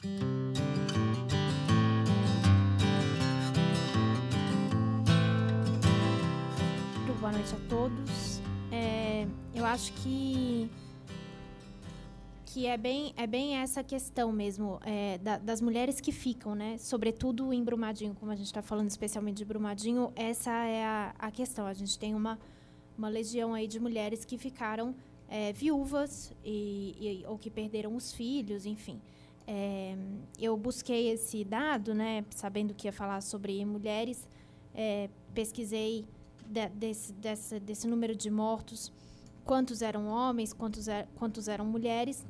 Boa noite a todos. É, eu acho que que é bem, é bem essa questão mesmo é, da, das mulheres que ficam, né? Sobretudo em Brumadinho, como a gente está falando especialmente de Brumadinho, essa é a, a questão. A gente tem uma, uma legião aí de mulheres que ficaram é, viúvas e, e, ou que perderam os filhos, enfim. É, eu busquei esse dado, né? Sabendo que ia falar sobre mulheres, é, pesquisei de, desse, desse, desse número de mortos quantos eram homens, quantos, er, quantos eram mulheres.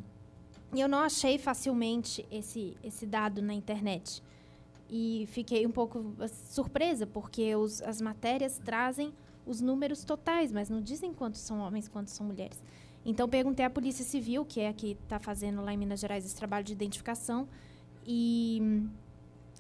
E eu não achei facilmente esse, esse dado na internet. E fiquei um pouco surpresa, porque os, as matérias trazem os números totais, mas não dizem quantos são homens, quantos são mulheres. Então, perguntei à Polícia Civil, que é a que está fazendo lá em Minas Gerais esse trabalho de identificação, e,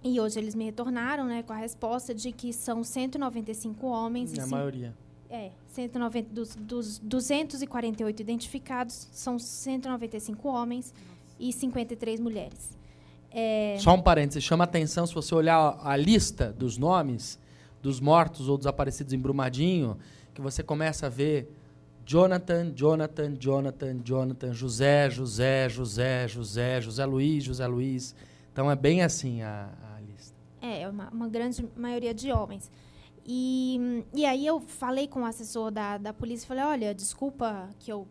e hoje eles me retornaram né, com a resposta de que são 195 homens. Na maioria. É, 190, dos, dos 248 identificados, são 195 homens e 53 mulheres. É... Só um parênteses, chama atenção se você olhar a lista dos nomes dos mortos ou desaparecidos em Brumadinho, que você começa a ver Jonathan, Jonathan, Jonathan, Jonathan, José, José, José, José, José Luiz, José Luiz. Então é bem assim a, a lista. É, uma, uma grande maioria de homens. E, e aí eu falei com o assessor da, da polícia, falei, olha, desculpa que eu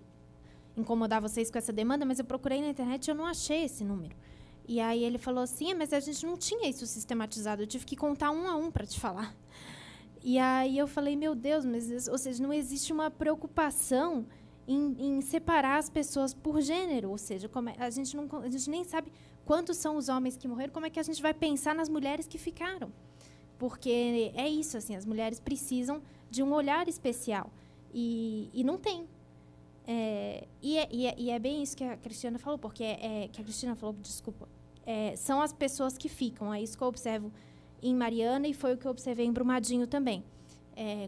incomodar vocês com essa demanda, mas eu procurei na internet e eu não achei esse número. E aí ele falou assim, mas a gente não tinha isso sistematizado, eu tive que contar um a um para te falar. E aí eu falei, meu Deus, mas ou seja, não existe uma preocupação em, em separar as pessoas por gênero, ou seja, é, a gente não a gente nem sabe quantos são os homens que morreram, como é que a gente vai pensar nas mulheres que ficaram? porque é isso assim as mulheres precisam de um olhar especial e, e não tem é, e, é, e, é, e, é, bem isso que a Cristina falou porque é, é que a Cristina falou desculpa são as pessoas que ficam é isso que eu observo em Mariana e foi o que eu observei em Brumadinho também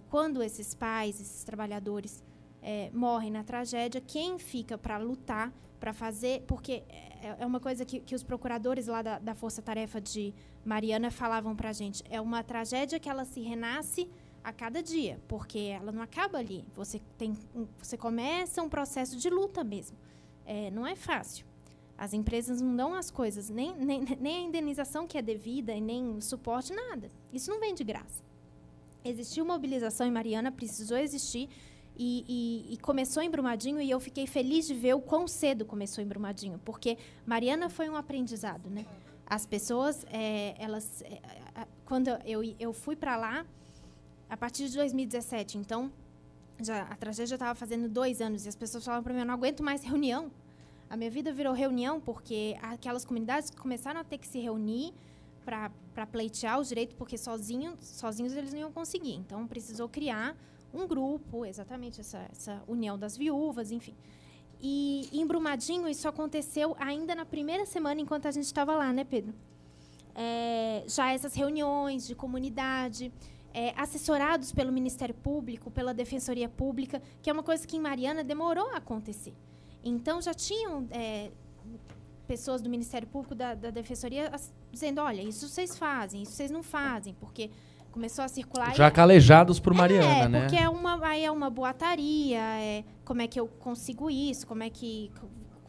quando esses pais esses trabalhadores morrem na tragédia quem fica para lutar para fazer porque é uma coisa que, que os procuradores lá da, da Força Tarefa de Mariana falavam para a gente. É uma tragédia que ela se renasce a cada dia, porque ela não acaba ali. Você, tem, você começa um processo de luta mesmo. É, não é fácil. As empresas não dão as coisas, nem, nem, nem a indenização que é devida, nem o suporte, nada. Isso não vem de graça. Existiu mobilização em Mariana, precisou existir, e, e, e, começou em Brumadinho, e eu fiquei feliz de ver o quão cedo começou em Brumadinho, porque Mariana foi um aprendizado, né? As pessoas, é, elas, é, quando eu, eu fui para lá, a partir de 2017, então, já, a tragédia estava fazendo dois anos, e as pessoas falavam para mim, eu não aguento mais reunião. A minha vida virou reunião porque aquelas comunidades começaram a ter que se reunir para pleitear os direitos, porque sozinho, sozinhos eles não iam conseguir. Então, precisou criar um grupo, exatamente essa, essa união das viúvas, enfim. E em Brumadinho, isso aconteceu ainda na primeira semana, enquanto a gente estava lá, né, Pedro? É, já essas reuniões de comunidade, é, assessorados pelo Ministério Público, pela Defensoria Pública, que é uma coisa que em Mariana demorou a acontecer. Então, já tinham é, pessoas do Ministério Público, da, da Defensoria, dizendo: olha, isso vocês fazem, isso vocês não fazem, porque começou a circular. Já calejados por Mariana, é, né? Porque é uma, aí é uma boataria, é como é que eu consigo isso, como é que.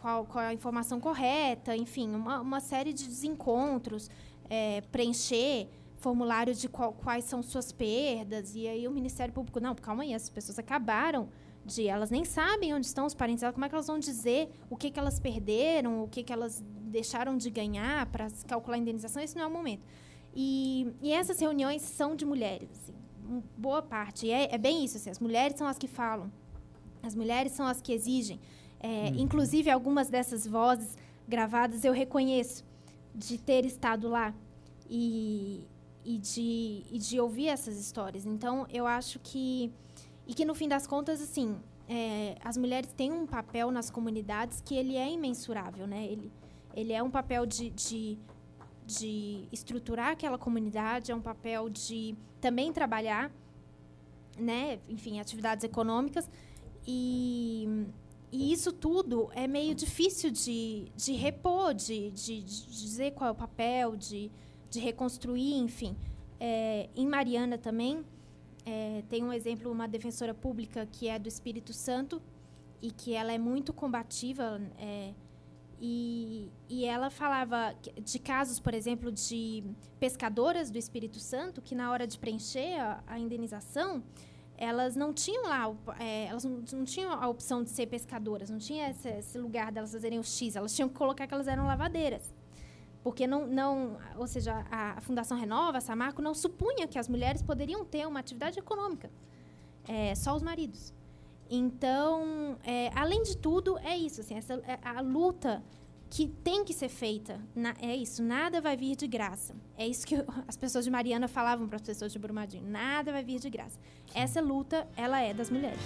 Qual, qual é a informação correta, enfim, uma, uma série de desencontros, é, preencher formulário de qual, quais são suas perdas, e aí o Ministério Público, não, calma aí, essas pessoas acabaram de. Elas nem sabem onde estão os parentes como é que elas vão dizer o que, que elas perderam, o que, que elas deixaram de ganhar para calcular a indenização, esse não é o momento. E, e essas reuniões são de mulheres, assim, boa parte. E é, é, bem isso, assim, as mulheres são as que falam, as mulheres são as que exigem. É, uhum. Inclusive, algumas dessas vozes gravadas eu reconheço de ter estado lá e, e, de, e de ouvir essas histórias. Então, eu acho que... E que, no fim das contas, assim, é, as mulheres têm um papel nas comunidades que ele é imensurável, né? Ele, ele é um papel de, de de estruturar aquela comunidade, é um papel de também trabalhar, né, enfim, atividades econômicas e e isso tudo é meio difícil de, de repor, de, de, de dizer qual é o papel, de, de reconstruir, enfim. É, em Mariana também, é, tem um exemplo, uma defensora pública que é do Espírito Santo e que ela é muito combativa. É, e, e ela falava de casos, por exemplo, de pescadoras do Espírito Santo que, na hora de preencher a, a indenização, elas não tinham lá, é, elas não, não, tinham a opção de ser pescadoras, não tinha esse, esse, lugar delas fazerem o X, elas tinham que colocar que elas eram lavadeiras. Porque não, não ou seja, a, Fundação Renova, a Samarco, não supunha que as mulheres poderiam ter uma atividade econômica, é, só os maridos. Então, é, além de tudo, é isso. Assim, essa, é, a luta que tem que ser feita. Na, é isso, nada vai vir de graça. É isso que as pessoas de Mariana falavam para as pessoas de Brumadinho. Nada vai vir de graça. Essa luta, ela é das mulheres.